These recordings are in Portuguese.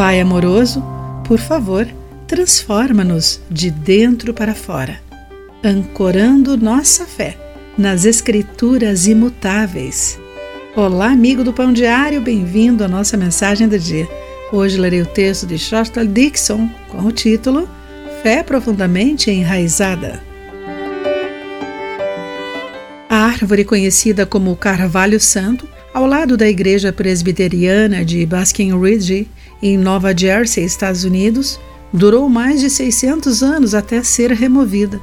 Pai amoroso, por favor, transforma-nos de dentro para fora, ancorando nossa fé nas Escrituras imutáveis. Olá, amigo do Pão Diário, bem-vindo à nossa mensagem do dia. Hoje lerei o texto de Shostal Dixon com o título Fé Profundamente Enraizada. A árvore conhecida como Carvalho Santo, ao lado da igreja presbiteriana de Basking Ridge, em Nova Jersey, Estados Unidos, durou mais de 600 anos até ser removida.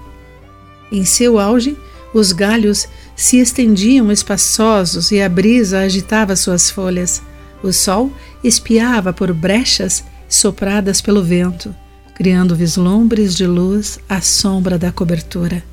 Em seu auge, os galhos se estendiam espaçosos e a brisa agitava suas folhas. O sol espiava por brechas sopradas pelo vento, criando vislumbres de luz à sombra da cobertura.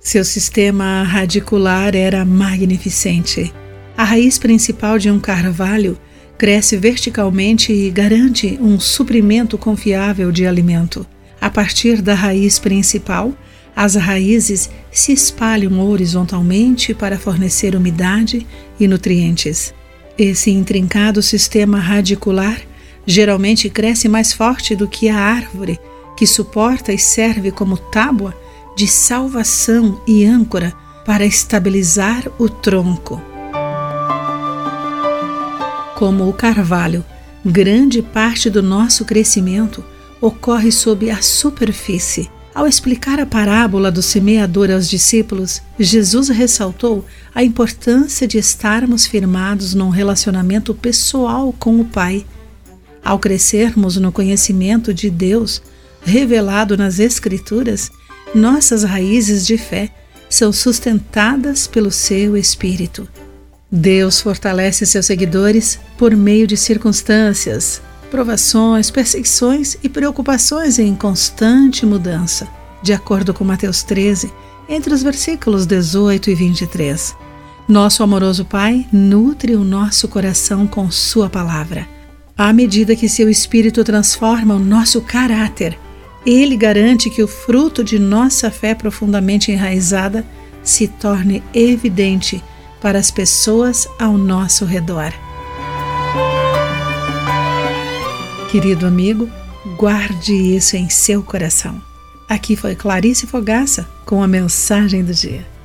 Seu sistema radicular era magnificente. A raiz principal de um carvalho cresce verticalmente e garante um suprimento confiável de alimento. A partir da raiz principal, as raízes se espalham horizontalmente para fornecer umidade e nutrientes. Esse intrincado sistema radicular geralmente cresce mais forte do que a árvore, que suporta e serve como tábua de salvação e âncora para estabilizar o tronco como o carvalho, grande parte do nosso crescimento ocorre sob a superfície. Ao explicar a parábola do semeador aos discípulos, Jesus ressaltou a importância de estarmos firmados num relacionamento pessoal com o Pai. Ao crescermos no conhecimento de Deus, revelado nas Escrituras, nossas raízes de fé são sustentadas pelo seu Espírito. Deus fortalece seus seguidores por meio de circunstâncias, provações, perseguições e preocupações em constante mudança, de acordo com Mateus 13, entre os versículos 18 e 23. Nosso amoroso Pai nutre o nosso coração com Sua palavra. À medida que seu Espírito transforma o nosso caráter, ele garante que o fruto de nossa fé profundamente enraizada se torne evidente para as pessoas ao nosso redor. Querido amigo, guarde isso em seu coração. Aqui foi Clarice Fogaça com a mensagem do dia.